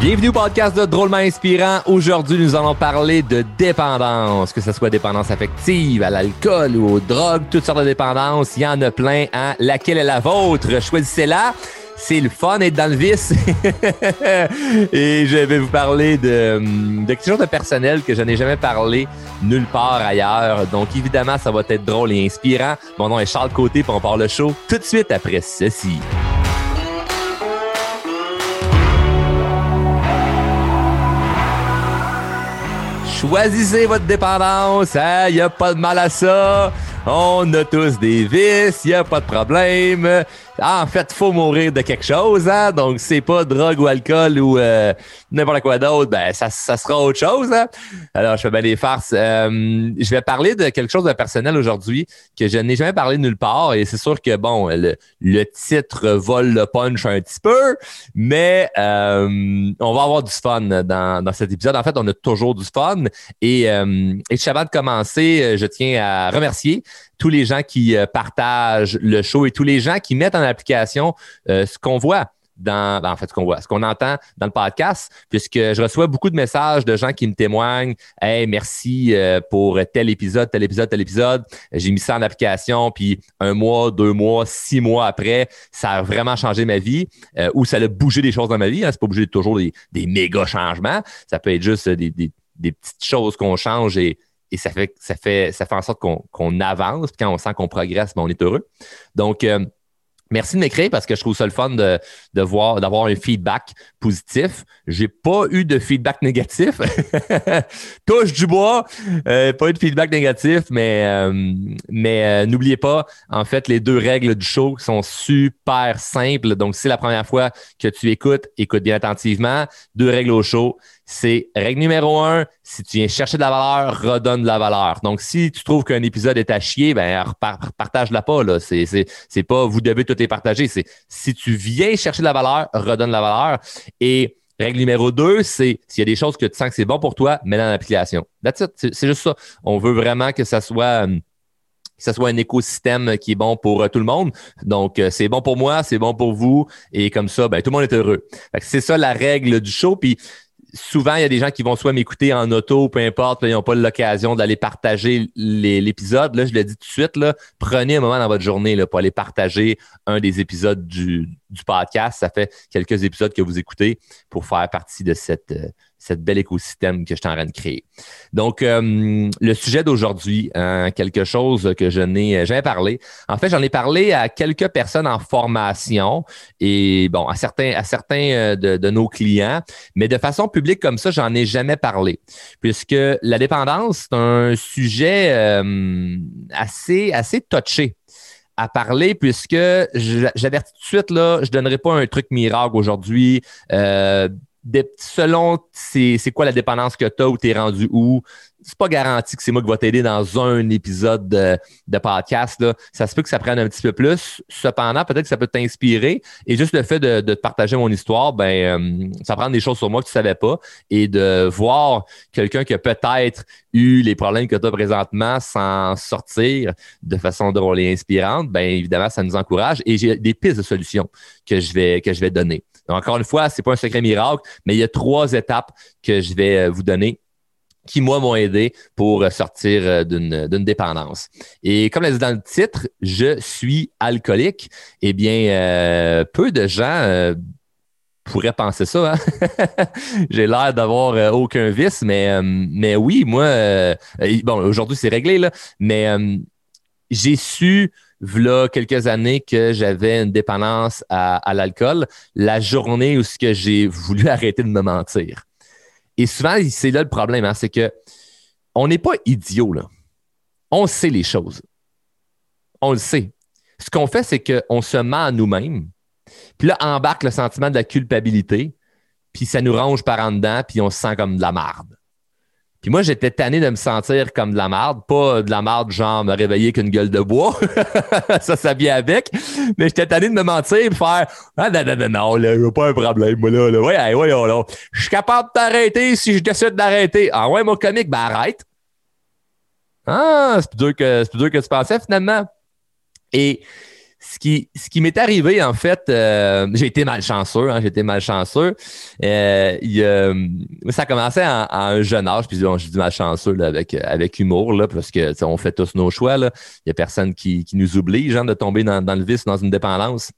Bienvenue au podcast de Drôlement Inspirant. Aujourd'hui, nous allons parler de dépendance, que ce soit dépendance affective, à l'alcool ou aux drogues, toutes sortes de dépendances. Il y en a plein. Hein? Laquelle est la vôtre? Choisissez-la. C'est le fun d'être dans le vice. Et je vais vous parler de, de quelque chose de personnel que je n'ai jamais parlé nulle part ailleurs. Donc, évidemment, ça va être drôle et inspirant. Mon nom est Charles Côté, puis on part le show tout de suite après ceci. Choisissez votre dépendance, il hein? n'y a pas de mal à ça. On a tous des vices, il a pas de problème. Ah, en fait, faut mourir de quelque chose, hein? Donc, c'est pas drogue ou alcool ou euh, n'importe quoi d'autre, ben ça, ça sera autre chose. Hein? Alors, je fais bien des farces. Euh, je vais parler de quelque chose de personnel aujourd'hui que je n'ai jamais parlé nulle part. Et c'est sûr que, bon, le, titre vole le punch un petit peu, mais euh, on va avoir du fun dans, dans cet épisode. En fait, on a toujours du fun. Et, et avant de commencer, je tiens à remercier tous les gens qui euh, partagent le show et tous les gens qui mettent en application euh, ce qu'on voit dans, ben, en fait, ce qu'on voit, ce qu'on entend dans le podcast, puisque je reçois beaucoup de messages de gens qui me témoignent, hey, merci euh, pour tel épisode, tel épisode, tel épisode. J'ai mis ça en application, puis un mois, deux mois, six mois après, ça a vraiment changé ma vie, ou ça a bougé des choses dans ma vie. Hein. C'est pas bougé toujours des, des méga changements. Ça peut être juste des, des, des petites choses qu'on change et et ça fait, ça fait, ça fait en sorte qu'on avance. Puis quand on sent qu'on progresse, ben, on est heureux. Donc, euh, Merci de m'écrire parce que je trouve ça le fun de, de voir, d'avoir un feedback positif. J'ai pas eu de feedback négatif. Touche du bois, euh, pas eu de feedback négatif, mais euh, mais n'oubliez pas, en fait, les deux règles du show sont super simples. Donc, si c'est la première fois que tu écoutes, écoute bien attentivement. Deux règles au show c'est règle numéro un, si tu viens chercher de la valeur, redonne de la valeur. Donc, si tu trouves qu'un épisode est à chier, ben, partage-la pas, là. C'est, c'est, pas vous devez tout les partager. C'est si tu viens chercher de la valeur, redonne de la valeur. Et règle numéro deux, c'est s'il y a des choses que tu sens que c'est bon pour toi, mets dans l'application. That's. C'est, juste ça. On veut vraiment que ça soit, que ce soit un écosystème qui est bon pour euh, tout le monde. Donc, euh, c'est bon pour moi, c'est bon pour vous. Et comme ça, ben, tout le monde est heureux. c'est ça la règle du show. Puis, souvent, il y a des gens qui vont soit m'écouter en auto, peu importe, ils n'ont pas l'occasion d'aller partager l'épisode. Là, je le dis tout de suite, là, prenez un moment dans votre journée là, pour aller partager un des épisodes du, du podcast. Ça fait quelques épisodes que vous écoutez pour faire partie de cette, euh, cette bel écosystème que je suis en train de créer. Donc, euh, le sujet d'aujourd'hui, hein, quelque chose que je n'ai jamais parlé. En fait, j'en ai parlé à quelques personnes en formation et bon, à certains, à certains euh, de, de nos clients, mais de façon publique comme ça, j'en ai jamais parlé, puisque la dépendance, c'est un sujet assez, assez touché à parler puisque j'avertis tout de suite, là, je donnerai pas un truc miracle aujourd'hui. Euh, selon c'est quoi la dépendance que tu as ou tu es rendu où, c'est pas garanti que c'est moi qui va t'aider dans un épisode de, podcast. Là. Ça se peut que ça prenne un petit peu plus. Cependant, peut-être que ça peut t'inspirer. Et juste le fait de, de partager mon histoire, ben, euh, ça prend des choses sur moi que tu savais pas. Et de voir quelqu'un qui a peut-être eu les problèmes que tu as présentement sans sortir de façon drôle et inspirante, ben évidemment, ça nous encourage. Et j'ai des pistes de solutions que je vais, que je vais donner. Encore une fois, c'est pas un secret miracle, mais il y a trois étapes que je vais euh, vous donner qui, moi, m'ont aidé pour sortir euh, d'une dépendance. Et comme l'a dit dans le titre, je suis alcoolique. Eh bien, euh, peu de gens euh, pourraient penser ça. Hein? J'ai l'air d'avoir aucun vice, mais, mais oui, moi, bon, aujourd'hui, c'est réglé, là, mais j'ai su, voilà quelques années, que j'avais une dépendance à, à l'alcool la journée où j'ai voulu arrêter de me mentir. Et souvent, c'est là le problème, hein, c'est que on n'est pas idiot. On sait les choses. On le sait. Ce qu'on fait, c'est qu'on se ment à nous-mêmes. Puis là, embarque le sentiment de la culpabilité. Puis ça nous range par en dedans, puis on se sent comme de la marde. Puis moi, j'étais tanné de me sentir comme de la marde, pas de la marde genre me réveiller qu'une gueule de bois. ça, ça avec. Mais j'étais tanné de me mentir et faire Ah non, non, non, non, là, a pas un problème, moi là, là. Ouais, ouais, ouais, là. Je suis capable de t'arrêter si je décide d'arrêter. Ah ouais, mon comique, ben arrête. Ah, c'est plus dur que c'est plus dur que tu pensais finalement. Et ce qui, ce qui m'est arrivé, en fait, euh, j'ai été malchanceux, hein, j'ai été malchanceux. Euh, ça a commencé à, un jeune âge, puis bon, je dis malchanceux là, avec, avec humour, là, parce que on fait tous nos choix. Il n'y a personne qui, qui nous oblige hein, de tomber dans, dans, le vice, dans une dépendance.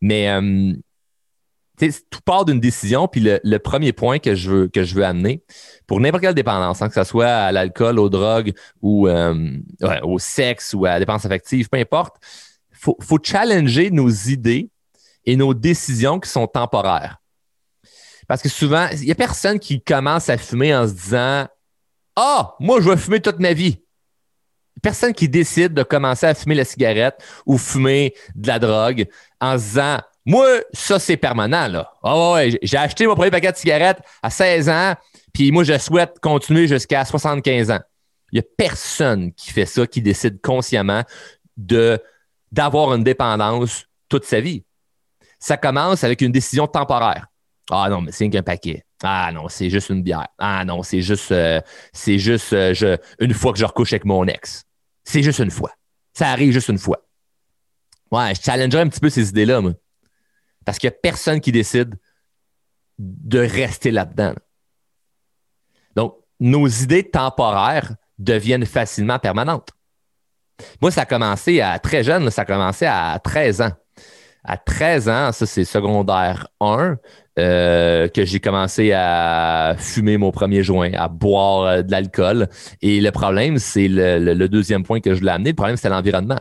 Mais euh, tout part d'une décision, puis le, premier point que je veux, que je veux amener, pour n'importe quelle dépendance, hein, que ce soit à l'alcool, aux drogues ou euh, au sexe ou à la dépendance affective, peu importe, faut, faut challenger nos idées et nos décisions qui sont temporaires. Parce que souvent, il n'y a personne qui commence à fumer en se disant Ah, moi, je vais fumer toute ma vie. Personne qui décide de commencer à fumer la cigarette ou fumer de la drogue en se disant Moi, ça, c'est permanent, là. Ah ouais, j'ai acheté mon premier paquet de cigarettes à 16 ans, puis moi, je souhaite continuer jusqu'à 75 ans. Il n'y a personne qui fait ça, qui décide consciemment de d'avoir une dépendance toute sa vie. Ça commence avec une décision temporaire. Ah non, mais c'est qu'un paquet. Ah non, c'est juste une bière. Ah non, c'est juste, euh, c'est juste euh, une fois que je recouche avec mon ex. C'est juste une fois. Ça arrive juste une fois. Ouais, je challengerais un petit peu ces idées-là. Parce qu'il n'y a personne qui décide de rester là-dedans. Donc, nos idées temporaires deviennent facilement permanentes. Moi, ça a commencé à très jeune, ça a commencé à 13 ans. À 13 ans, ça c'est secondaire 1, euh, que j'ai commencé à fumer mon premier joint, à boire euh, de l'alcool. Et le problème, c'est le, deuxième point que je l'ai amené, le problème, c'était l'environnement.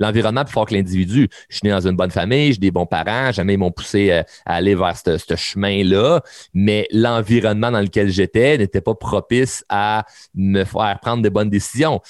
L'environnement plus fort que l'individu. Je suis né dans une bonne famille, j'ai des bons parents, jamais ils m'ont poussé euh, à aller vers ce chemin-là, mais l'environnement dans lequel j'étais n'était pas propice à me faire prendre de bonnes décisions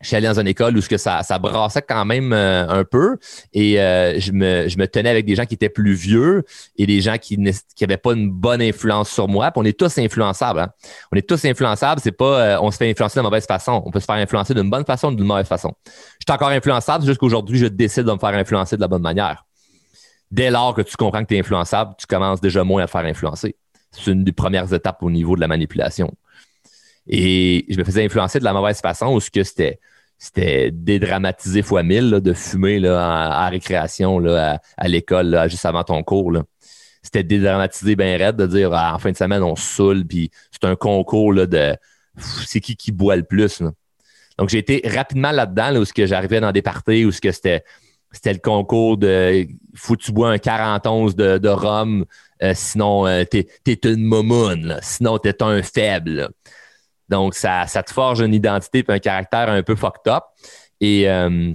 je suis allé dans une école où que ça, ça brassait quand même euh, un peu et euh, je, me, je me tenais avec des gens qui étaient plus vieux et des gens qui n'avaient pas une bonne influence sur moi. Puis on est tous influençables. Hein. On est tous influençables. C'est pas euh, on se fait influencer de mauvaise façon. On peut se faire influencer d'une bonne façon ou d'une mauvaise façon. Je suis encore influençable jusqu'aujourd'hui, je décide de me faire influencer de la bonne manière. Dès lors que tu comprends que tu es influençable, tu commences déjà moins à te faire influencer. C'est une des premières étapes au niveau de la manipulation. Et je me faisais influencer de la mauvaise façon où ce que c'était c'était dédramatisé fois mille de fumer là, en, récréation là, à, l'école juste avant ton cours. C'était dédramatisé bien raide de dire ah, en fin de semaine, on saoule, puis c'est un concours là, de c'est qui qui boit le plus. Donc j'ai été rapidement là-dedans, où que j'arrivais dans des parties, où ce que c'était c'était le concours de faut tu bois un 41 de, de rhum, euh, sinon euh, t'es es une momoune, sinon t'es un faible. Donc, ça, ça te forge une identité et un caractère un peu fucked up. Et, euh,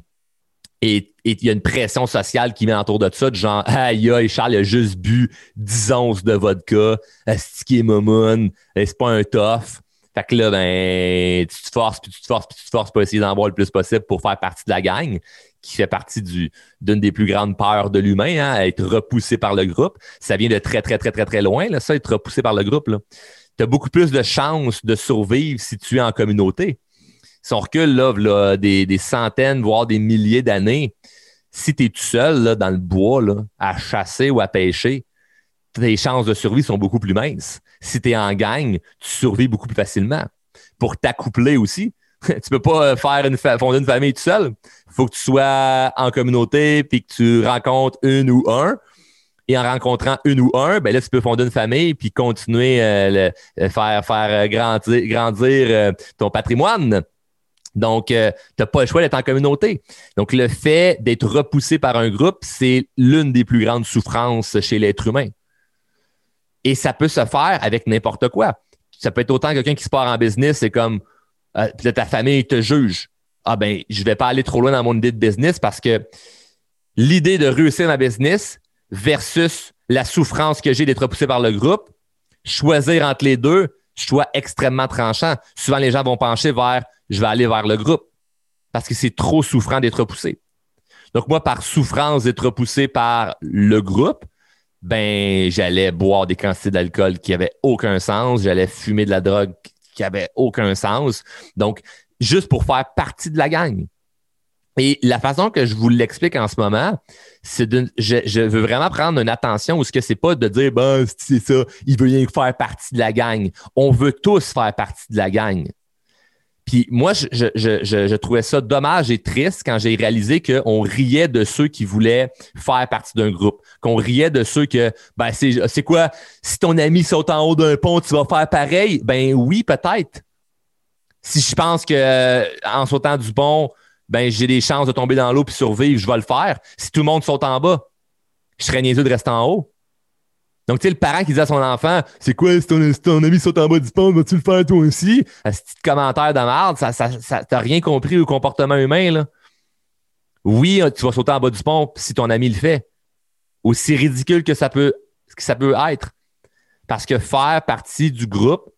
et il y a une pression sociale qui vient autour de ça, de genre, aïe, aïe, Charles a juste bu 10 onces de vodka, est momoun, c'est pas un tough. Fait que là, ben, tu te forces, puis tu te forces, puis tu te forces pour essayer d'en boire le plus possible pour faire partie de la gang, qui fait partie d'une des plus grandes peurs de l'humain, hein, être repoussé par le groupe. Ça vient de très, très, très, très, très loin, là, ça, être repoussé par le groupe. Là tu as beaucoup plus de chances de survivre si tu es en communauté. Si on recule des, centaines, voire des milliers d'années, si tu es tout seul dans le bois à chasser ou à pêcher, tes chances de survie sont beaucoup plus minces. Si tu es en gang, tu survis beaucoup plus facilement. Pour t'accoupler aussi, tu peux pas faire une fonder une famille tout seul. Il faut que tu sois en communauté puis que tu rencontres une ou un et en rencontrant une ou un, ben là, tu peux fonder une famille puis continuer euh, le, faire, faire euh, grandir, grandir euh, ton patrimoine. Donc, tu n'as pas le choix d'être en communauté. Donc, le fait d'être repoussé par un groupe, c'est l'une des plus grandes souffrances chez l'être humain. Et ça peut se faire avec n'importe quoi. Ça peut être autant quelqu'un qui se part en business, c'est comme ta famille te juge. Ah ben, je vais pas aller trop loin dans mon idée de business parce que l'idée de réussir ma business, versus la souffrance que j'ai d'être repoussé par le groupe, choisir entre les deux, choix extrêmement tranchant. Souvent, les gens vont pencher vers je vais aller vers le groupe parce que c'est trop souffrant d'être repoussé. Donc, moi, par souffrance d'être repoussé par le groupe, ben, j'allais boire des quantités d'alcool qui n'avaient aucun sens, j'allais fumer de la drogue qui n'avait aucun sens. Donc, juste pour faire partie de la gang. Et la façon que je vous l'explique en ce moment, c'est de, je, veux vraiment prendre une attention où ce que c'est pas de dire, ben, c'est ça, il veut rien faire partie de la gang. On veut tous faire partie de la gang. Puis moi, je, trouvais ça dommage et triste quand j'ai réalisé qu'on riait de ceux qui voulaient faire partie d'un groupe, qu'on riait de ceux que, ben, c'est quoi, si ton ami saute en haut d'un pont, tu vas faire pareil? Ben oui, peut-être. Si je pense que en sautant du pont, ben j'ai des chances de tomber dans l'eau puis survivre, je vais le faire. Si tout le monde saute en bas, je serais niaiseux de rester en haut. Donc, tu sais, le parent qui dit à son enfant, c'est quoi, si ton, ami saute en bas du pont, vas-tu le faire toi aussi? Un petit commentaire de ça, ça, t'as rien compris au comportement humain, là. Oui, tu vas sauter en bas du pont si ton ami le fait. Aussi ridicule que ça peut être. Parce que faire partie du groupe,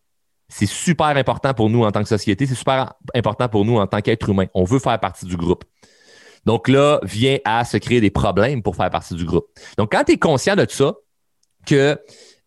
c'est super important pour nous en tant que société, c'est super important pour nous en tant qu'être humain. On veut faire partie du groupe. Donc là, vient à se créer des problèmes pour faire partie du groupe. Donc, quand tu es conscient de ça, que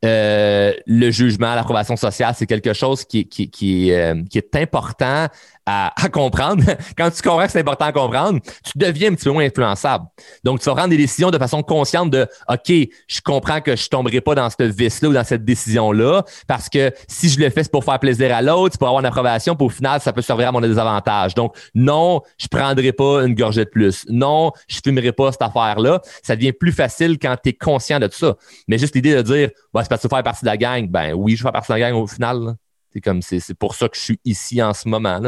euh, le jugement, l'approbation sociale, c'est quelque chose qui, qui, qui, euh, qui est important à, comprendre. Quand tu comprends que c'est important à comprendre, tu deviens un petit peu moins influençable. Donc, tu vas prendre des décisions de façon consciente de OK, je comprends que je tomberai pas dans ce vice-là ou dans cette décision-là, parce que si je le fais, c'est pour faire plaisir à l'autre, c'est pour avoir une approbation, puis au final, ça peut servir à mon désavantage. Donc, non, je prendrai pas une gorgée de plus. Non, je fumerai pas cette affaire-là. Ça devient plus facile quand tu es conscient de tout ça. Mais juste l'idée de dire, bah, c'est parce que tu fais partie de la gang. Ben oui, je fais partie de la gang au final. C'est comme c'est pour ça que je suis ici en ce moment.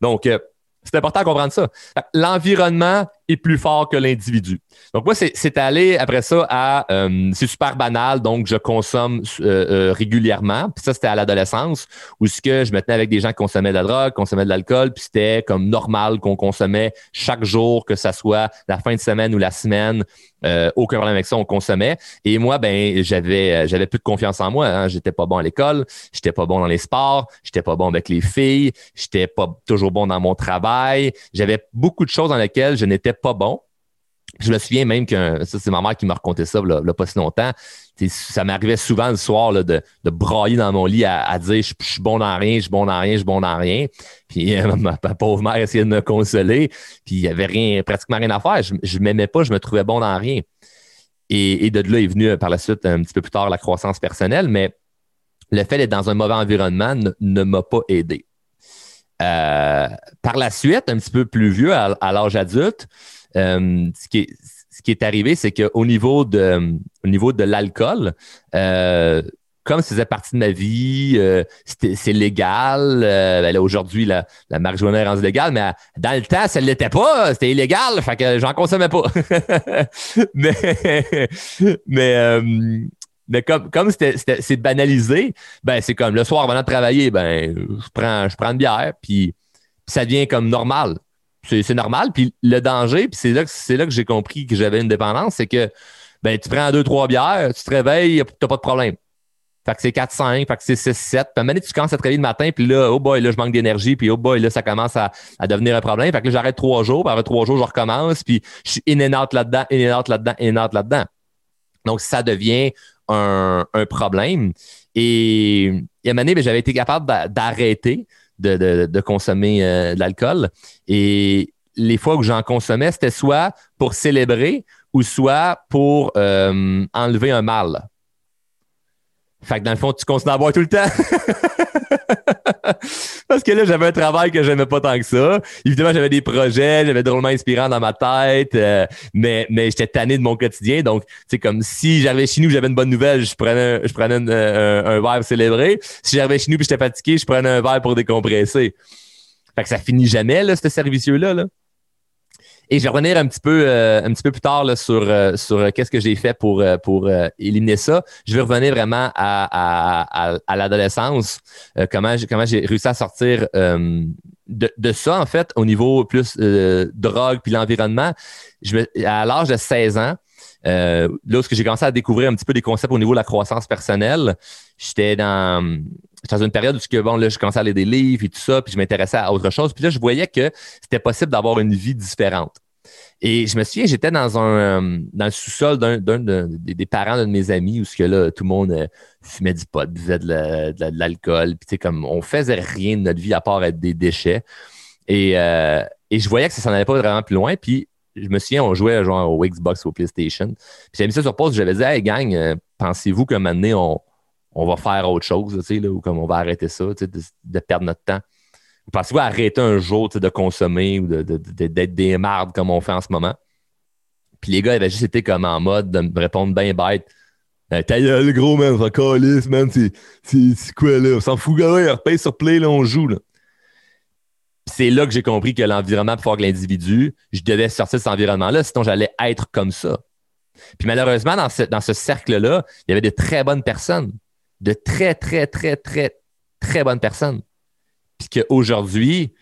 Donc, euh, c'est important de comprendre ça. L'environnement est plus fort que l'individu. Donc, moi, c'est allé après ça à. Euh, c'est super banal, donc je consomme euh, régulièrement. Puis ça, c'était à l'adolescence, où ce que je me tenais avec des gens qui consommaient de la drogue, consommaient de l'alcool, puis c'était comme normal qu'on consommait chaque jour, que ce soit la fin de semaine ou la semaine, euh, aucun problème avec ça, on consommait. Et moi, ben, j'avais, euh, j'avais plus de confiance en moi. Hein. J'étais pas bon à l'école, j'étais pas bon dans les sports, j'étais pas bon avec les filles, j'étais pas toujours bon dans mon travail. J'avais beaucoup de choses dans lesquelles je n'étais pas bon. Je me souviens même que ça, c'est ma mère qui m'a raconté ça pas si longtemps. ça m'arrivait souvent le soir de, de brailler dans mon lit à, dire je, suis bon dans rien, je suis bon dans rien, je suis bon dans rien. Puis ma, pauvre mère essayait de me consoler. Puis il n'y avait rien, pratiquement rien à faire. Je ne m'aimais pas, je me trouvais bon dans rien. Et, de là est venu euh, par la suite, un petit peu plus tard, la croissance personnelle. Mais le fait d'être dans un mauvais environnement ne, m'a pas aidé. Euh, par la suite, un petit peu plus vieux, à, à l'âge adulte, euh, ce, qui est, ce qui est arrivé, c'est qu'au niveau de, au niveau de l'alcool, euh, comme ça faisait partie de ma vie, euh, c'est légal. Ben aujourd'hui, la, la marijuana est légale, mais dans le temps, ça ne l'était pas. C'était illégal, fait que j'en consommais pas. mais mais, mais comme comme c'est banalisé, ben c'est comme le soir avant de travailler, ben je prends je prends une bière, puis ça devient comme normal c'est normal. Puis le danger, puis c'est là, que, j'ai compris que j'avais une dépendance, c'est que ben, tu prends deux, trois bières, tu te réveilles, tu n'as pas de problème. Fait que c'est 4, 5, fait que c'est 6, 7. Puis donné, tu commences à te réveiller le matin, puis là, oh boy, là, je manque d'énergie, puis oh boy, là, ça commence à, devenir un problème. Fait que là, j'arrête trois jours, puis après trois jours, je recommence, puis je suis in and out là-dedans, in and out là-dedans, in and out là-dedans. Donc, ça devient un, problème. Et, à un moment donné, ben, j'avais été capable d'arrêter de, consommer euh, de l'alcool. Et les fois où j'en consommais, c'était soit pour célébrer ou soit pour euh, enlever un mal. Fait que dans le fond, tu continues à boire tout le temps. Parce que là, j'avais un travail que j'aimais pas tant que ça. Évidemment, j'avais des projets, j'avais drôlement inspirant dans ma tête, euh, mais, mais j'étais tanné de mon quotidien. Donc, c'est comme si j'arrivais chez nous, j'avais une bonne nouvelle, je prenais, je prenais un, un, verre pour célébrer. Si j'arrivais chez nous et j'étais fatigué, je prenais un verre pour décompresser. Fait que ça finit jamais, là, ce servicieux-là. Là. Et je vais revenir un petit peu, euh, un petit peu plus tard là, sur, euh, sur euh, qu'est-ce que j'ai fait pour, pour éliminer ça. Je vais revenir vraiment à, à, à, l'adolescence, comment, j'ai, comment j'ai réussi à sortir de, de, ça, en fait, au niveau plus drogue puis l'environnement. Je à l'âge de 16 ans, euh, lorsque j'ai commencé à découvrir un petit peu des concepts au niveau de la croissance personnelle, j'étais dans, dans une période où bon, là, je commençais à lire des livres et tout ça, puis je m'intéressais à autre chose. Puis là, je voyais que c'était possible d'avoir une vie différente. Et je me souviens, j'étais dans un euh, dans le sous-sol d'un, des parents d'un de mes amis où ce que là, tout le monde euh, fumait du pot, buvait de, l'alcool. Puis tu sais, comme on faisait rien de notre vie à part être des déchets. Et, et je voyais que ça s'en allait pas vraiment plus loin. Puis je me souviens, on jouait genre au Xbox ou au PlayStation. Puis j'avais mis ça sur pause, j'avais dit Hey gang, pensez-vous qu'à un moment donné, on, on va faire autre chose, tu sais, ou comme on va arrêter ça, de, perdre notre temps? pensez-vous arrêter un jour de consommer ou d'être des mardes comme on fait en ce moment? Puis les gars avaient juste été comme en mode de me répondre bien bête. Euh, ta gueule, gros, man, ça calisse, man, c'est quoi, là? On s'en fout, gars, on repaye sur play, là, on joue, là. C'est là que j'ai compris que l'environnement plus fort que l'individu, je devais sortir de cet environnement-là, sinon j'allais être comme ça. Puis malheureusement, dans ce, cercle-là, il y avait de très bonnes personnes, de très, très, très, très, très bonnes personnes. Puis qu'aujourd'hui,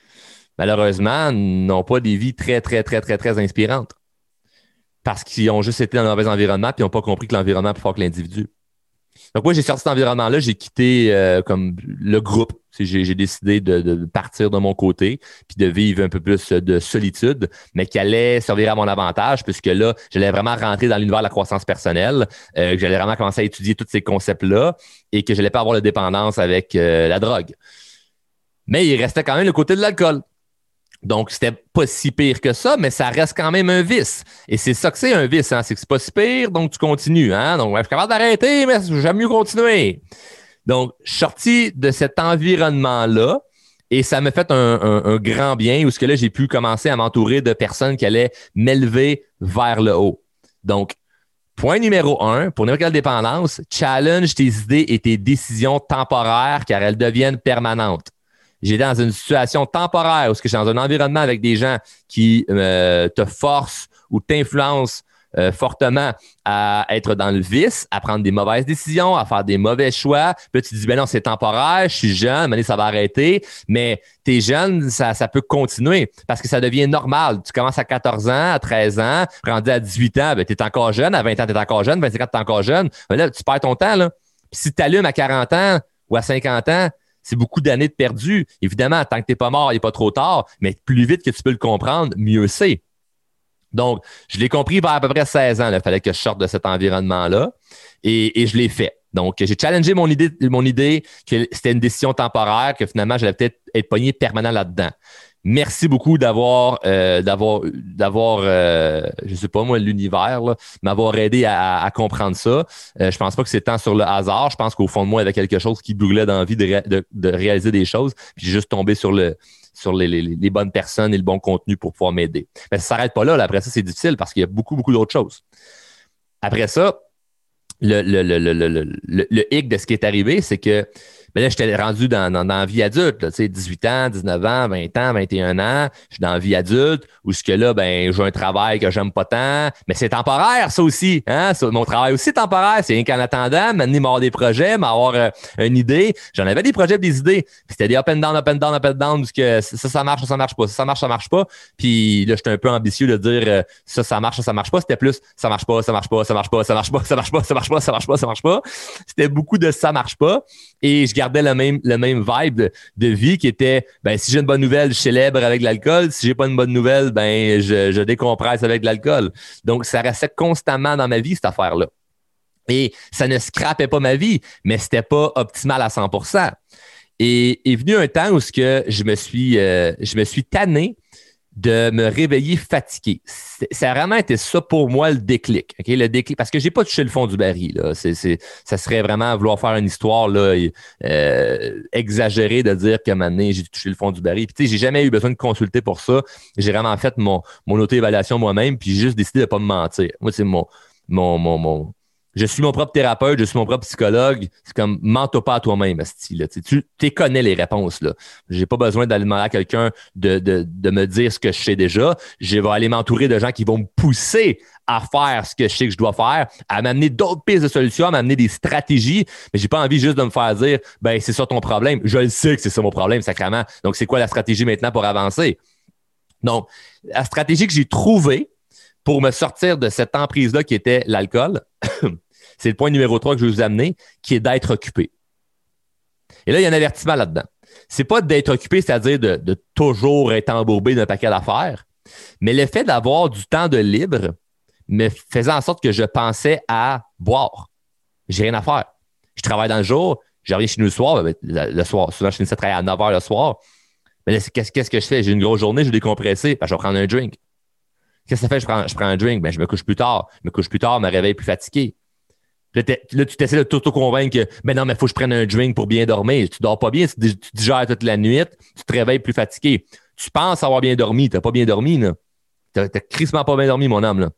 malheureusement, n'ont pas des vies très, très, très, très, très inspirantes parce qu'ils ont juste été dans un mauvais environnement puis ils n'ont pas compris que l'environnement est plus fort que l'individu. Donc moi, j'ai sorti cet environnement-là, j'ai quitté euh, comme le groupe. J'ai décidé de, partir de mon côté puis de vivre un peu plus de solitude, mais qui allait servir à mon avantage puisque là, j'allais vraiment rentrer dans l'univers de la croissance personnelle, euh, que j'allais vraiment commencer à étudier tous ces concepts-là et que je n'allais pas avoir de dépendance avec euh, la drogue. Mais il restait quand même le côté de l'alcool. Donc, c'était pas si pire que ça, mais ça reste quand même un vice. Et c'est ça que c'est un vice, hein? c'est que c'est pas si pire, donc tu continues. Hein? Donc, je suis capable d'arrêter, mais j'aime mieux continuer. Donc, je sorti de cet environnement-là et ça m'a fait un, grand bien où ce que là, j'ai pu commencer à m'entourer de personnes qui allaient m'élever vers le haut. Donc, point numéro un, pour n'importe quelle dépendance, challenge tes idées et tes décisions temporaires car elles deviennent permanentes j'ai dans une situation temporaire où je suis dans un environnement avec des gens qui euh, te forcent ou t'influencent euh, fortement à être dans le vice, à prendre des mauvaises décisions, à faire des mauvais choix. Puis là, tu te dis, ben non, c'est temporaire, je suis jeune, mais ça va arrêter. Mais t'es jeune, ça, ça peut continuer parce que ça devient normal. Tu commences à 14 ans, à 13 ans, rendu à 18 ans, ben, tu es encore jeune, à 20 ans, tu es encore jeune, 25 ans, tu es encore jeune. Mais là, tu perds ton temps. Là. Puis si tu allumes à 40 ans ou à 50 ans, c'est beaucoup d'années de perdu. Évidemment, tant que tu n'es pas mort, il n'est pas trop tard, mais plus vite que tu peux le comprendre, mieux c'est. Donc, je l'ai compris vers à peu près 16 ans. Il fallait que je sorte de cet environnement-là et, je l'ai fait. Donc, j'ai challengé mon idée, mon idée que c'était une décision temporaire, que finalement, j'allais peut-être être pogné permanent là-dedans merci beaucoup d'avoir euh, d'avoir d'avoir euh, je sais pas moi l'univers m'avoir aidé à, comprendre ça. Euh, je pense pas que c'est tant sur le hasard. Je pense qu'au fond de moi il y avait quelque chose qui brûlait d'envie de, réaliser des choses. Puis j'ai juste tombé sur le sur les, bonnes personnes et le bon contenu pour pouvoir m'aider. Mais ça s'arrête pas là, après ça c'est difficile parce qu'il y a beaucoup beaucoup d'autres choses. Après ça le, le, le, le hic de ce qui est arrivé, c'est que mais là, j'étais rendu dans, dans, la vie adulte, sais, 18 ans, 19 ans, 20 ans, 21 ans. Je suis dans la vie adulte où ce que là, ben, j'ai un travail que j'aime pas tant. Mais c'est temporaire, ça aussi. Hein? mon travail aussi est temporaire. C'est rien qu'en attendant, m'amener m'avoir des projets, m'avoir euh, une idée. J'en avais des projets, des idées. C'était des up and down, up and down, up and down, parce que ça, ça marche, ça, ça marche pas. Ça, ça marche, ça marche pas. Puis là, j'étais un peu ambitieux de dire euh, ça, ça marche, ça, ça marche pas. C'était plus ça marche pas, ça marche pas, ça marche pas, ça marche pas, ça marche pas, ça marche pas, ça marche pas, ça marche pas. C'était beaucoup de ça marche pas. Et je gardais le même, le même vibe de, vie qui était ben, si j'ai une bonne nouvelle, je célèbre avec l'alcool. Si j'ai pas une bonne nouvelle, ben je, décompresse avec l'alcool. Donc, ça restait constamment dans ma vie, cette affaire-là. Et ça ne scrapait pas ma vie, mais c'était pas optimal à 100% Et est venu un temps où ce que je me suis, euh, je me suis tanné de me réveiller fatigué. Ça a vraiment été ça pour moi le déclic. Le déclic parce que j'ai pas touché le fond du baril. Là. ça serait vraiment vouloir faire une histoire là, euh, exagérée de dire que maintenant j'ai touché le fond du baril. Puis j'ai jamais eu besoin de consulter pour ça. J'ai vraiment fait mon, mon auto-évaluation moi-même, puis j'ai juste décidé de pas me mentir. Moi, c'est mon, mon, mon, mon, je suis mon propre thérapeute, je suis mon propre psychologue. C'est comme, mens-toi pas à toi-même, Asti. Tu, connais les réponses. là. J'ai pas besoin d'aller demander à quelqu'un de, de, de, me dire ce que je sais déjà. Je vais aller m'entourer de gens qui vont me pousser à faire ce que je sais que je dois faire, à m'amener d'autres pistes de solutions, à m'amener des stratégies. Mais j'ai pas envie juste de me faire dire, ben, c'est ça ton problème. Je le sais que c'est ça mon problème, sacrément. Donc, c'est quoi la stratégie maintenant pour avancer? Donc, la stratégie que j'ai trouvée pour me sortir de cette emprise-là qui était l'alcool, C'est le point numéro 3 que je vais vous amener, qui est d'être occupé. Et là, il y a un avertissement là-dedans. C'est pas d'être occupé, c'est-à-dire de, toujours être embourbé d'un paquet d'affaires, mais le fait d'avoir du temps de libre me faisait en sorte que je pensais à boire. J'ai rien à faire. Je travaille dans le jour, je reviens chez nous le soir, ben, le soir, souvent je finissais de travailler à 9 h le soir. Mais qu'est-ce, que je fais? J'ai une grosse journée, je vais décompresser, ben, je vais prendre un drink. Qu'est-ce que ça fait? Je prends, je prends un drink, ben, je me couche plus tard. Je me couche plus tard, je me réveille plus fatigué Là, tu t'essaies de t'auto-convaincre que, ben non, mais faut que je prenne un drink pour bien dormir. Tu dors pas bien, tu, digères toute la nuit, tu te réveilles plus fatigué. Tu penses avoir bien dormi, tu n'as pas bien dormi, là. Tu n'as crissement pas bien dormi, mon homme, là.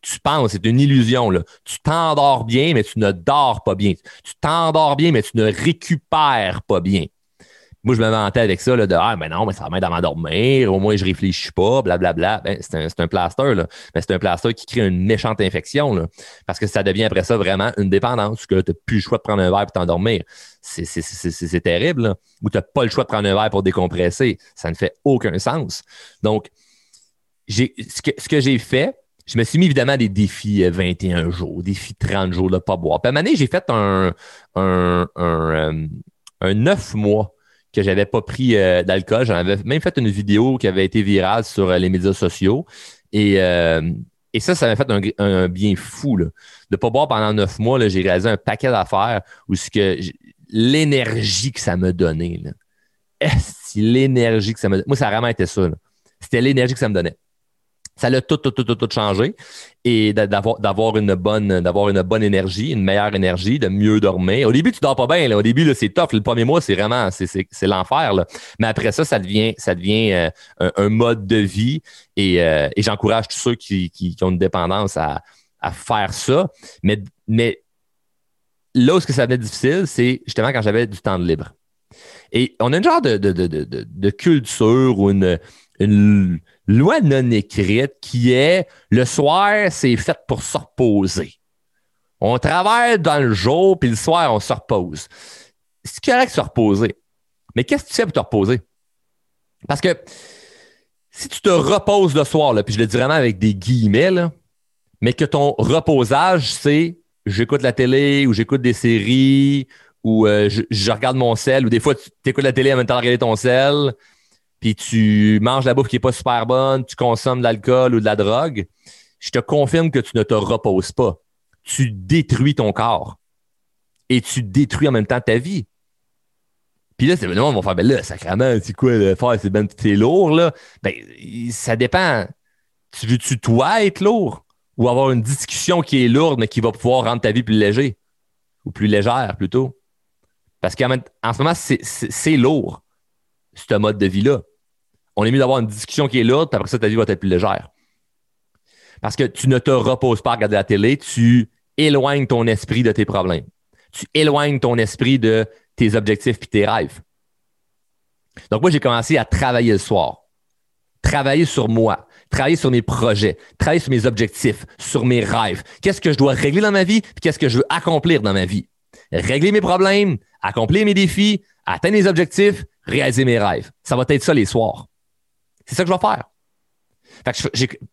Tu penses, c'est une illusion, là. Tu t'endors bien, mais tu ne dors pas bien. Tu t'endors bien, mais tu ne récupères pas bien. Moi, je me mentais avec ça, là, de Ah, mais non, mais ça va m'aider à m'endormir, au moins je réfléchis pas, blablabla. Ben, c'est un, un plaster, là. Mais c'est un plaster qui crée une méchante infection, là. Parce que ça devient après ça vraiment une dépendance, que tu n'as plus le choix de prendre un verre pour t'endormir. C'est terrible. Ou tu n'as pas le choix de prendre un verre pour décompresser. Ça ne fait aucun sens. Donc, ce que, ce que j'ai fait, je me suis mis évidemment des défis 21 euh, jours, défis 30 jours de ne pas boire. Puis à j'ai fait un, un, un, euh, un 9 mois que j'avais pas pris euh, d'alcool. J'en avais même fait une vidéo qui avait été virale sur euh, les médias sociaux. Et, euh, et ça, ça m'a fait un, bien fou. Là. De pas boire pendant neuf mois, j'ai réalisé un paquet d'affaires où l'énergie que ça me donnait. L'énergie que ça me donnait? Moi, ça a vraiment été ça. C'était l'énergie que ça me donnait. Ça l'a tout, tout, tout, tout, changé. Et d'avoir, d'avoir une bonne, d'avoir une bonne énergie, une meilleure énergie, de mieux dormir. Au début, tu dors pas bien. Là. Au début, là, c'est tough. Le premier mois, c'est vraiment, c'est, c'est, l'enfer. Là. Mais après ça, ça devient, ça devient euh, un, mode de vie. Et, euh, et j'encourage tous ceux qui, qui, ont une dépendance à, à faire ça. Mais, mais là où ce que ça devenait difficile, c'est justement quand j'avais du temps de libre. Et on a une genre de, de, de, de, culture ou une loi non écrite qui est le soir, c'est fait pour se reposer. On travaille dans le jour, puis le soir, on se repose. C'est correct de se reposer. Mais qu'est-ce que tu fais pour te reposer? Parce que si tu te reposes le soir, là, puis je le dis vraiment avec des guillemets, mais que ton reposage, c'est j'écoute la télé ou j'écoute des séries ou euh, je, regarde mon sel ou des fois tu écoutes la télé en même temps de regarder ton sel puis tu manges la bouffe qui n'est pas super bonne, tu consommes de l'alcool ou de la drogue, je te confirme que tu ne te reposes pas. Tu détruis ton corps. Et tu détruis en même temps ta vie. Puis là, c'est le monde va faire, ben là, sacrément, c'est quoi le faire? C'est ben, lourd, là. Ben, ça dépend. Tu veux-tu, toi, être lourd? Ou avoir une discussion qui est lourde, mais qui va pouvoir rendre ta vie plus léger? Ou plus légère, plutôt? Parce qu'en ce moment, c'est lourd, ce mode de vie-là on est mieux d'avoir une discussion qui est lourde, puis après ça, ta vie va être plus légère. Parce que tu ne te reposes pas à regarder la télé, tu éloignes ton esprit de tes problèmes. Tu éloignes ton esprit de tes objectifs et tes rêves. Donc, moi, j'ai commencé à travailler le soir, travailler sur moi, travailler sur mes projets, travailler sur mes objectifs, sur mes rêves. Qu'est-ce que je dois régler dans ma vie, puis qu'est-ce que je veux accomplir dans ma vie? Régler mes problèmes, accomplir mes défis, atteindre mes objectifs, réaliser mes rêves. Ça va être ça les soirs. C'est ça que je vais faire.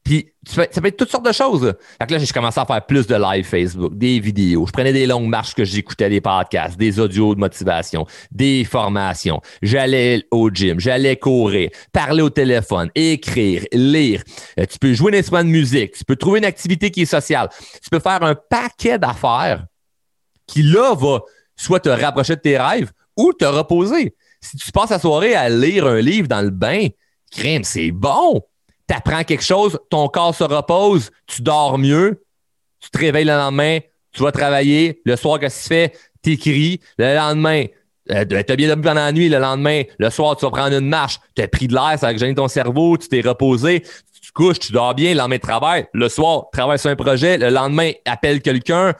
puis ça peut être toutes sortes de choses. Fait que là, j'ai commencé à faire plus de live Facebook, des vidéos. Je prenais des longues marches que j'écoutais des podcasts, des audios de motivation, des formations. J'allais au gym, j'allais courir, parler au téléphone, écrire, lire. Euh, tu peux jouer un instrument de musique, tu peux trouver une activité qui est sociale. Tu peux faire un paquet d'affaires qui, là, va soit te rapprocher de tes rêves ou te reposer. Si tu passes la soirée à lire un livre dans le bain, crème, c'est bon. Tu apprends quelque chose, ton corps se repose, tu dors mieux, tu te réveilles le lendemain, tu vas travailler, le soir, qu'est-ce que tu fais? T'écris, le lendemain, euh, tu as bien dormi pendant la nuit, le lendemain, le soir, tu vas prendre une marche, tu as pris de l'air, ça a gêné ton cerveau, tu t'es reposé, tu couches, tu dors bien, le lendemain, travail, le soir, travaille sur un projet, le lendemain, appelle quelqu'un.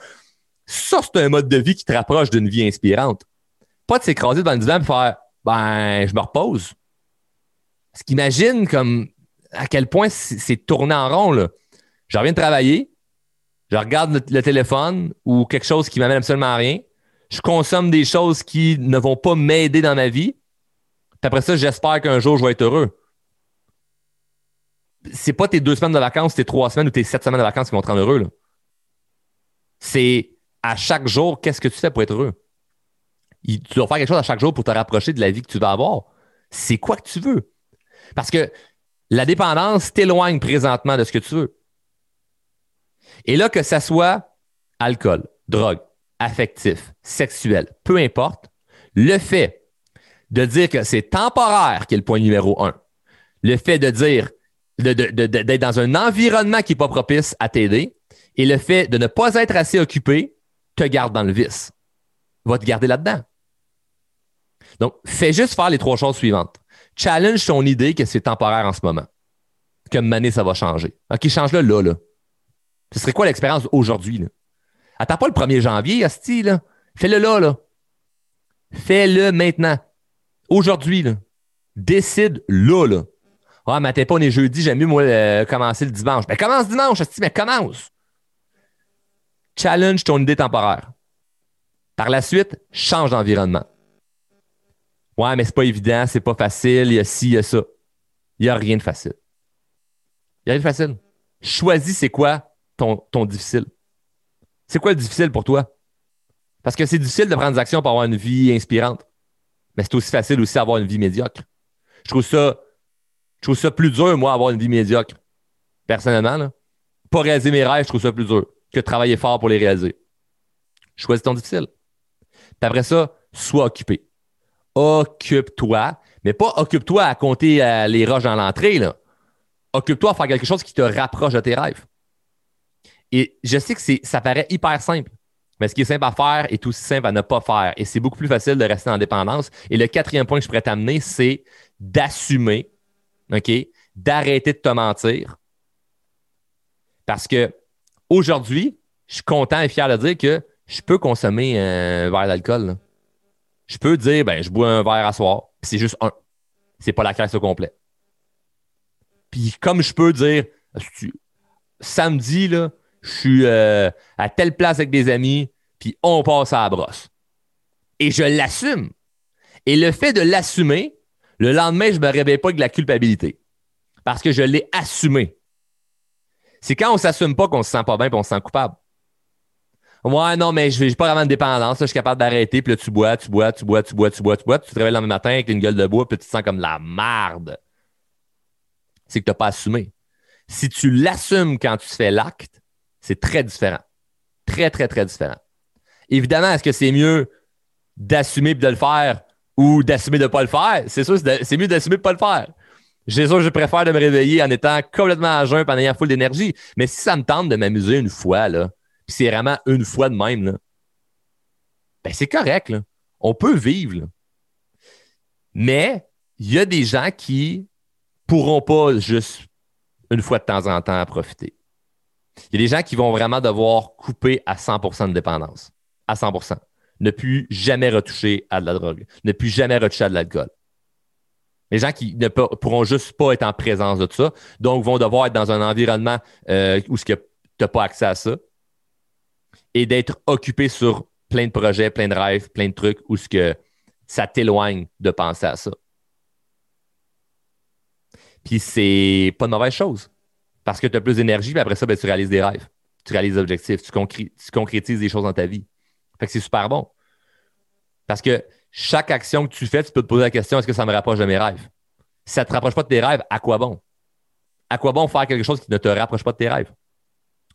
Ça, c'est un mode de vie qui te rapproche d'une vie inspirante. Pas de s'écraser devant le divan et faire ben, je me repose. Ce qu'imagine comme à quel point c'est tourné en rond. Là. Je reviens de travailler, je regarde le, téléphone ou quelque chose qui m'amène absolument à rien. Je consomme des choses qui ne vont pas m'aider dans ma vie. Puis après ça, j'espère qu'un jour, je vais être heureux. C'est pas tes deux semaines de vacances, tes trois semaines ou tes sept semaines de vacances qui vont te rendre heureux. C'est à chaque jour, qu'est-ce que tu fais pour être heureux? tu dois faire quelque chose à chaque jour pour te rapprocher de la vie que tu vas avoir. C'est quoi que tu veux? Parce que la dépendance t'éloigne présentement de ce que tu veux. Et là, que ça soit alcool, drogue, affectif, sexuel, peu importe, le fait de dire que c'est temporaire qui est le point numéro un, le fait de dire d'être dans un environnement qui n'est pas propice à t'aider et le fait de ne pas être assez occupé te garde dans le vice, va te garder là-dedans. Donc, fais juste faire les trois choses suivantes. Challenge ton idée que c'est temporaire en ce moment. Que année, ça va changer. OK, change-le là, là. Ce serait quoi l'expérience aujourd'hui, là? Attends pas le 1er janvier, Asti, là. Fais-le là, là. Fais-le maintenant. Aujourd'hui, là. Décide là, là. Ah, mais t'es pas, on est jeudi, j'aime mieux, euh, commencer le dimanche. Ben, commence dimanche, Asti, mais commence. Challenge ton idée temporaire. Par la suite, change d'environnement. Ouais, mais c'est pas évident, c'est pas facile, il y a ci, il y a ça. Il n'y a rien de facile. Il n'y a rien de facile. Choisis c'est quoi ton, ton difficile. C'est quoi le difficile pour toi? Parce que c'est difficile de prendre des actions pour avoir une vie inspirante. Mais c'est aussi facile aussi d'avoir une vie médiocre. Je trouve ça, je trouve ça plus dur, moi, avoir une vie médiocre. Personnellement, là. Pas réaliser mes rêves, je trouve ça plus dur que de travailler fort pour les réaliser. Choisis ton difficile. Puis après ça, sois occupé occupe-toi, mais pas occupe-toi à compter euh, les roches dans l'entrée. Occupe-toi à faire quelque chose qui te rapproche de tes rêves. Et je sais que ça paraît hyper simple, mais ce qui est simple à faire est aussi simple à ne pas faire. Et c'est beaucoup plus facile de rester en dépendance. Et le quatrième point que je pourrais t'amener, c'est d'assumer, d'arrêter de te mentir. Parce que aujourd'hui, je suis content et fier de dire que je peux consommer un verre d'alcool je peux dire, ben, je bois un verre à soir, puis c'est juste un. C'est pas la caisse au complet. Puis comme je peux dire, samedi, là, je suis euh, à telle place avec des amis, puis on passe à la brosse. Et je l'assume. Et le fait de l'assumer, le lendemain, je me réveille pas avec de la culpabilité. Parce que je l'ai assumé. C'est quand on s'assume pas qu'on se sent pas bien et on se sent coupable. Ouais, non, mais je n'ai pas vraiment de dépendance. je suis capable d'arrêter. Puis là, tu bois, tu bois, tu bois, tu bois, tu bois, tu bois. Tu te réveilles le matin avec une gueule de bois, puis tu te sens comme la marde. C'est que tu n'as pas assumé. Si tu l'assumes quand tu fais l'acte, c'est très différent. Très, très, très différent. Évidemment, est-ce que c'est mieux d'assumer et de le faire ou d'assumer de ne pas le faire? C'est sûr, c'est mieux d'assumer de ne pas le faire. J'ai sûr, je préfère me réveiller en étant complètement à jeun en ayant full d'énergie. Mais si ça me tente de m'amuser une fois, là, c'est vraiment une fois de même, là, ben c'est correct. On peut vivre. Mais il y a des gens qui pourront pas juste une fois de temps en temps profiter. Il y a des gens qui vont vraiment devoir couper à 100% de dépendance. À 100%. Ne plus jamais retoucher à de la drogue. Ne plus jamais retoucher à de l'alcool. Les gens qui ne pourront juste pas être en présence de ça, donc vont devoir être dans un environnement euh, où tu n'as pas accès à ça et d'être occupé sur plein de projets, plein de rêves, plein de trucs où ce que ça t'éloigne de penser à ça. Puis c'est pas une mauvaise chose. Parce que tu as plus d'énergie, puis après ça, ben, tu réalises des rêves. Tu réalises des objectifs. Tu, concrétises des choses dans ta vie. Fait que c'est super bon. Parce que chaque action que tu fais, tu peux te poser la question est-ce que ça me rapproche de mes rêves? Si ça ne te rapproche pas de tes rêves, à quoi bon? À quoi bon faire quelque chose qui ne te rapproche pas de tes rêves?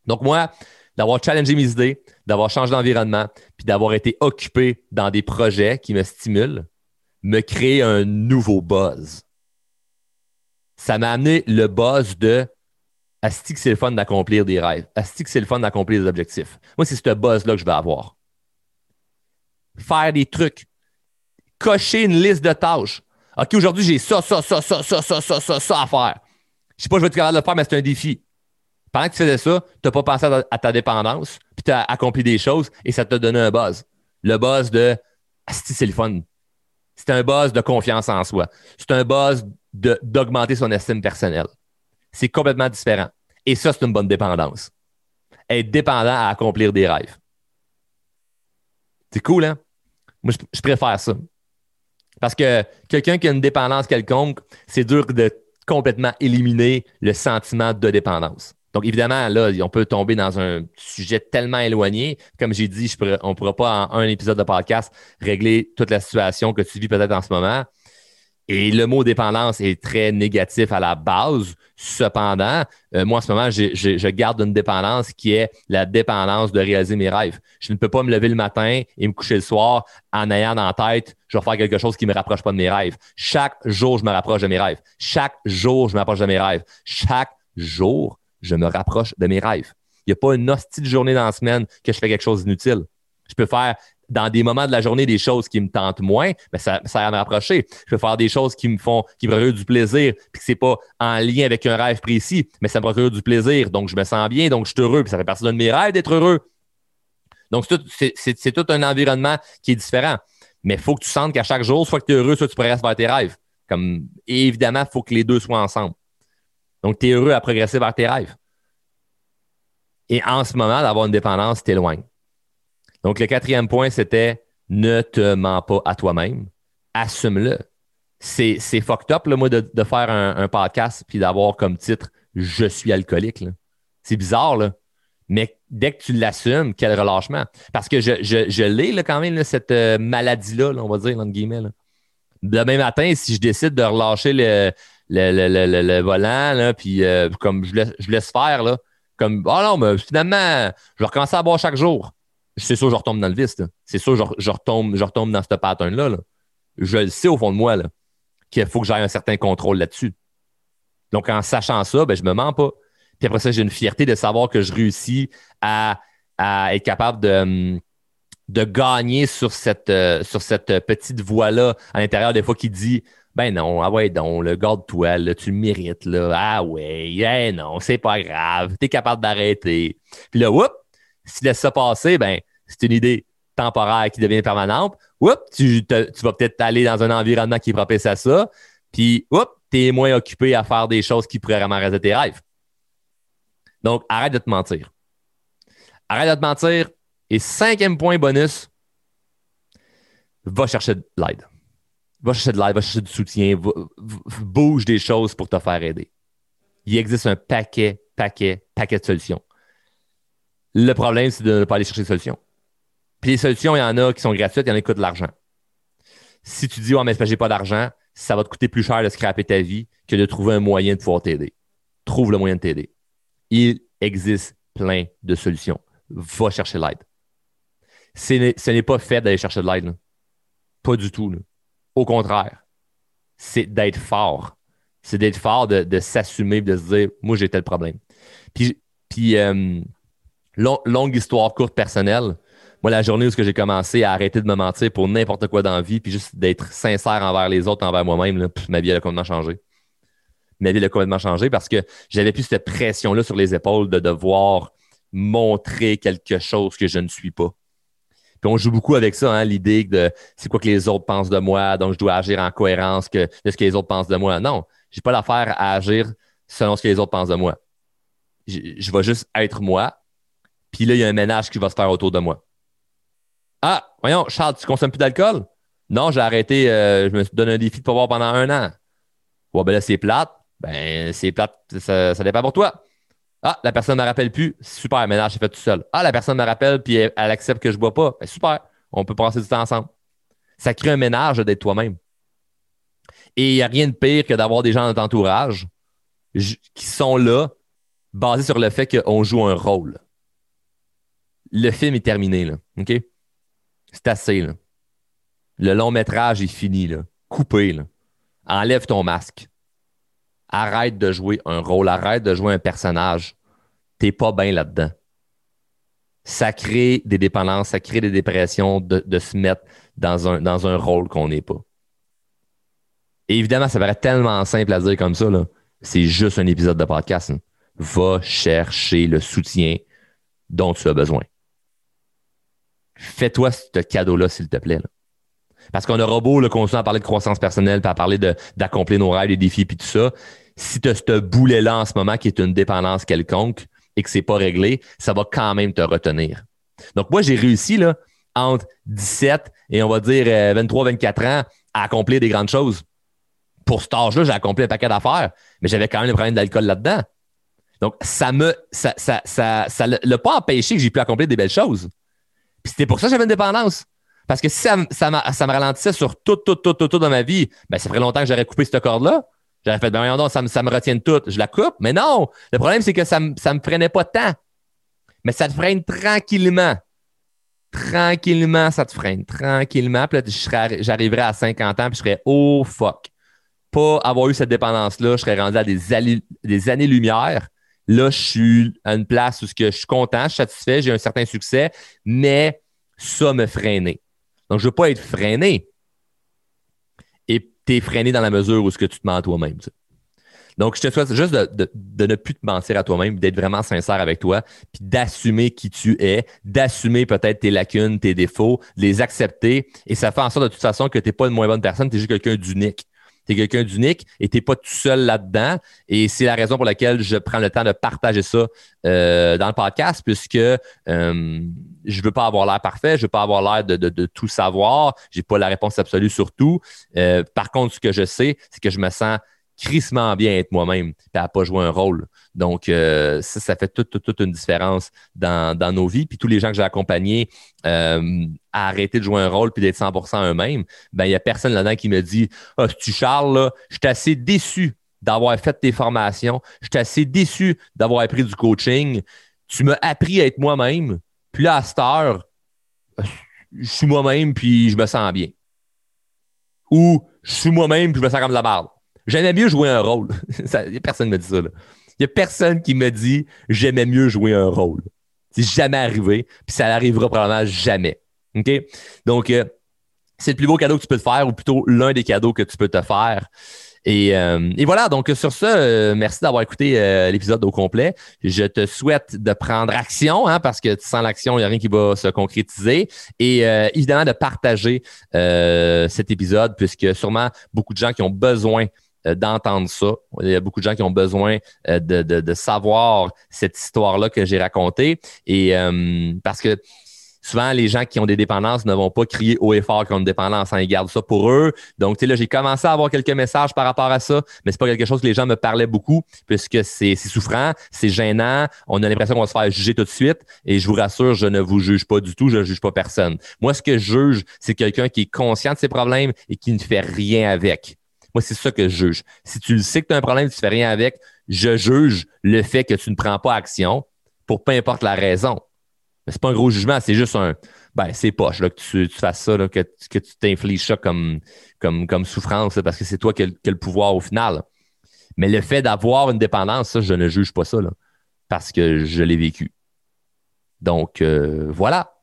Donc, moi, d'avoir challengé mes idées, d'avoir changé d'environnement, puis d'avoir été occupé dans des projets qui me stimulent, me crée un nouveau buzz. Ça m'a amené le buzz de Asti que c'est le fun d'accomplir des rêves. Asti que c'est le fun d'accomplir des objectifs. Moi, c'est ce buzz-là que je veux avoir. Faire des trucs. Cocher une liste de tâches. OK, aujourd'hui, j'ai ça, ça, ça, ça, ça, ça, ça, ça, ça à faire. Je sais pas, je vais être capable de le faire, mais c'est un défi pendant que tu faisais ça, tu n'as pas pensé à ta, dépendance, puis tu as accompli des choses et ça t'a donné un buzz. Le buzz de c'est le fun. C'est un buzz de confiance en soi. C'est un buzz d'augmenter son estime personnelle. C'est complètement différent. Et ça, c'est une bonne dépendance. Être dépendant à accomplir des rêves. C'est cool, hein? Moi, je préfère ça. Parce que quelqu'un qui a une dépendance quelconque, c'est dur de complètement éliminer le sentiment de dépendance. Donc, évidemment, là, on peut tomber dans un sujet tellement éloigné. Comme j'ai dit, on ne pourra pas, en un épisode de podcast, régler toute la situation que tu vis peut-être en ce moment. Et le mot dépendance est très négatif à la base. Cependant, euh, moi, en ce moment, je, garde une dépendance qui est la dépendance de réaliser mes rêves. Je ne peux pas me lever le matin et me coucher le soir en ayant en tête, je vais faire quelque chose qui ne me rapproche pas de mes rêves. Chaque jour, je me rapproche de mes rêves. Chaque jour, je me rapproche de mes rêves. Chaque jour, je me rapproche de mes rêves. Il n'y a pas une hostie de journée dans la semaine que je fais quelque chose d'inutile. Je peux faire dans des moments de la journée des choses qui me tentent moins, mais ça, ça va m'approcher. Je peux faire des choses qui me font, qui me procurent du plaisir, puis que c'est pas en lien avec un rêve précis, mais ça me procure du plaisir. Donc, je me sens bien, donc je suis heureux, puis ça fait partie de mes rêves d'être heureux. Donc, c'est tout un environnement qui est différent. Mais il faut que tu sentes qu'à chaque jour, soit que tu es heureux, soit que tu progresses vers tes rêves. Comme, évidemment, il faut que les deux soient ensemble. Donc, tu es heureux à progresser vers tes rêves. Et en ce moment, d'avoir une dépendance t'éloigne. Donc, le quatrième point, c'était ne te mens pas à toi-même. Assume-le. C'est, fucked up, moi, de, faire un, podcast puis d'avoir comme titre Je suis alcoolique. C'est bizarre, là. Mais dès que tu l'assumes, quel relâchement. Parce que je, je, l'ai quand même, cette euh, maladie-là, on va dire, entre guillemets. Demain matin, si je décide de relâcher le, le, volant, puis euh, comme je laisse, je laisse faire, là, comme oh non, mais finalement, je vais recommencer à boire chaque jour c'est sûr, je retombe dans le vice. C'est sûr, je, je, retombe, je dans ce pattern-là. Je le sais au fond de moi qu'il faut que j'aie un certain contrôle là-dessus. Donc, en sachant ça, ben, je me mens pas. Puis après ça, j'ai une fierté de savoir que je réussis à, être capable de, de gagner sur cette, euh, sur cette petite voix-là à l'intérieur des fois qui dit Ben non, ah ouais, donc, le garde-toi, tu le mérites, là. Ah ouais, eh non, c'est pas grave, tu es capable d'arrêter. Puis là, whoop, si tu laisses ça passer, ben, c'est une idée temporaire qui devient permanente. Oups, tu, vas peut-être aller dans un environnement qui est propice à ça. Puis, oups, tu es moins occupé à faire des choses qui pourraient vraiment tes rêves. Donc, arrête de te mentir. Arrête de te mentir. Et cinquième point bonus, va chercher de l'aide. Va chercher de l'aide, va chercher du soutien, bouge des choses pour te faire aider. Il existe un paquet, paquet, paquet de solutions. Le problème, c'est de ne pas aller chercher des solutions. Puis les solutions, il y en a qui sont gratuites, il y en a qui coûtent de l'argent. Si tu dis, ouais, mais j'ai pas d'argent, ça va te coûter plus cher de scraper ta vie que de trouver un moyen de pouvoir t'aider. Trouve le moyen de t'aider. Il existe plein de solutions. Va chercher l'aide. Ce n'est pas fait d'aller chercher de l'aide. Pas du tout. Au contraire, c'est d'être fort. C'est d'être fort, de, s'assumer, de se dire, moi, j'ai tel problème. Puis, puis euh, longue histoire courte personnelle. Moi, la journée où j'ai commencé à arrêter de me mentir pour n'importe quoi dans la vie, puis juste d'être sincère envers les autres, envers moi-même, ma vie a complètement changé. Ma vie a complètement changé parce que j'avais plus cette pression-là sur les épaules de devoir montrer quelque chose que je ne suis pas. On joue beaucoup avec ça, hein, l'idée de c'est quoi que les autres pensent de moi, donc je dois agir en cohérence que, de ce que les autres pensent de moi. Non, j'ai pas l'affaire à agir selon ce que les autres pensent de moi. Je, je vais juste être moi, puis là, il y a un ménage qui va se faire autour de moi. Ah, voyons, Charles, tu consommes plus d'alcool? Non, j'ai arrêté, euh, je me donne un défi de pas boire pendant un an. Ouais, ben là, c'est plate. Ben, c'est plate, ça, ça dépend pour toi. Ah, la personne ne me rappelle plus. Super, ménage, c'est fait tout seul. Ah, la personne me rappelle puis elle, accepte que je ne bois pas. Ben, super, on peut passer du temps ensemble. Ça crée un ménage d'être toi-même. Et il n'y a rien de pire que d'avoir des gens dans ton entourage qui sont là, basés sur le fait qu'on joue un rôle le film est terminé, là. OK? C'est assez, là. Le long métrage est fini, là. Coupé, là. Enlève ton masque. Arrête de jouer un rôle, arrête de jouer un personnage. T'es pas bien là-dedans. Ça crée des dépendances, ça crée des dépressions de, se mettre dans un, rôle qu'on n'est pas. Évidemment, ça paraît tellement simple à dire comme ça. C'est juste un épisode de podcast. Va chercher le soutien dont tu as besoin fais-toi ce cadeau-là, s'il te plaît. Parce qu'on aura beau le continuer à parler de croissance personnelle, puis à parler d'accomplir nos rêves, les défis, puis tout ça. Si tu as ce boulet-là en ce moment qui est une dépendance quelconque et que c'est pas réglé, ça va quand même te retenir. Donc, moi, j'ai réussi là, entre 17 et on va dire 23, euh, 24 ans à accomplir des grandes choses. Pour cet âge-là, j'ai accompli un paquet d'affaires, mais j'avais quand même le problème d'alcool là-dedans. Donc, ça me ça, ça, ça, ça l'a pas empêché que j'ai pu accomplir des belles choses. Puis c'était pour ça que j'avais une dépendance. Parce que si ça, ça, me ralentissait sur tout, tout, tout, tout, tout dans ma vie, ben, ça ferait longtemps que j'aurais coupé cette corde-là. J'aurais fait, ben, non, ça me, ça me retient tout. Je la coupe. Mais non, le problème, c'est que ça ne me freinait pas tant. Mais ça te freine tranquillement. Tranquillement, ça te freine. Tranquillement. Puis là, j'arriverais à 50 ans, puis je serais, oh fuck. Pas avoir eu cette dépendance-là, je serais rendu à des, des années-lumière Là, je suis à une place où je suis content, je suis satisfait, j'ai un certain succès, mais ça me freiner. Donc, je veux pas être freiné. Et tu es freiné dans la mesure où ce que tu te mens à toi-même. Donc, je te souhaite juste de, ne plus te mentir à toi-même, d'être vraiment sincère avec toi, puis d'assumer qui tu es, d'assumer peut-être tes lacunes, tes défauts, les accepter. Et ça fait en sorte de toute façon que tu n'es pas une moins bonne personne, tu es juste quelqu'un d'unique. Tu es quelqu'un d'unique et tu n'es pas tout seul là-dedans. Et c'est la raison pour laquelle je prends le temps de partager ça euh, dans le podcast, puisque euh, je veux pas avoir l'air parfait, je veux pas avoir l'air de, tout savoir, j'ai pas la réponse absolue sur tout. Euh, par contre, ce que je sais, c'est que je me sens crissement bien être moi-même et à pas jouer un rôle. Donc, euh, ça, ça fait toute, une différence dans, nos vies. Puis tous les gens que j'ai accompagnés euh, à arrêter de jouer un rôle puis d'être 100% eux-mêmes, ben il n'y a personne là-dedans qui me dit « Ah, tu Charles, là, je suis assez déçu d'avoir fait tes formations, je suis assez déçu d'avoir appris du coaching, tu m'as appris à être moi-même, puis là, à cette heure, je suis moi-même puis je me sens bien. » Ou « Je suis moi-même puis je me sens comme de la barre. » J'aimais mieux jouer un rôle. personne ne me dit ça. Il n'y a personne qui me dit j'aimais mieux jouer un rôle. C'est jamais arrivé, puis ça n'arrivera probablement jamais. OK? Donc, euh, c'est le plus beau cadeau que tu peux te faire, ou plutôt l'un des cadeaux que tu peux te faire. Euh, et, voilà, donc sur ce, euh, merci d'avoir écouté euh, l'épisode au complet. Je te souhaite de prendre action, hein, parce que sans l'action, il n'y a rien qui va se concrétiser. Et évidemment, de partager cet épisode, puisque sûrement beaucoup de gens qui ont besoin d'entendre ça. Il y a beaucoup de gens qui ont besoin de, de savoir cette histoire-là que j'ai racontée. Et parce que souvent, les gens qui ont des dépendances ne vont pas crier haut et fort ont une dépendance. Hein, ils gardent ça pour eux. Donc, tu sais, là, j'ai commencé à avoir quelques messages par rapport à ça, mais c'est pas quelque chose que les gens me parlaient beaucoup puisque c'est souffrant, c'est gênant. On a l'impression qu'on va se faire juger tout de suite. Et je vous rassure, je ne vous juge pas du tout. Je ne juge pas personne. Moi, ce que je juge, c'est quelqu'un qui est conscient de ses problèmes et qui ne fait rien avec. Moi, c'est ça que je juge. Si tu sais que tu as un problème tu ne fais rien avec, je juge le fait que tu ne prends pas action pour peu importe la raison. Mais c'est pas un gros jugement, c'est juste un. Ben, c'est poche là, que tu, fasses ça, que, que tu t'infliges ça comme, comme, comme souffrance, parce que c'est toi qui as, le pouvoir au final. Mais le fait d'avoir une dépendance, ça, je ne juge pas ça, là, parce que je l'ai vécu. Donc, euh, voilà.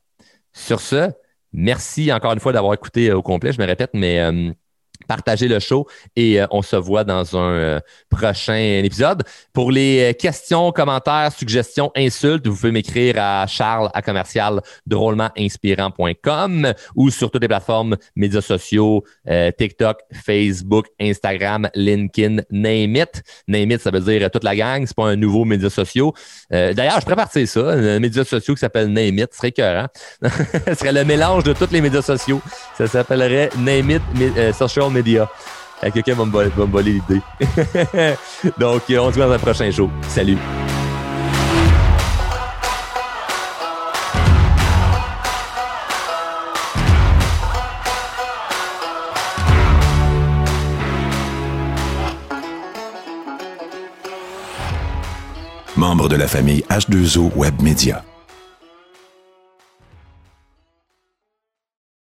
Sur ce, merci encore une fois d'avoir écouté au complet. Je me répète, mais euh, partagez le show et euh, on se voit dans un euh, prochain épisode. Pour les euh, questions, commentaires, suggestions, insultes, vous pouvez m'écrire à charles à commercial drôlementinspirant.com ou sur toutes les plateformes médias sociaux, TikTok, Facebook, Instagram, LinkedIn, name it. Name it, ça veut dire toute la gang, c'est pas un nouveau média social. D'ailleurs, je prépare ça, un média social qui s'appelle Name it, ce serait cœur, ce serait le mélange de tous les médias sociaux. Ça s'appellerait Name it Social Quelqu'un va me voler l'idée. Donc, on se voit dans un prochain show. Salut! Membre de la famille H2O Web Media.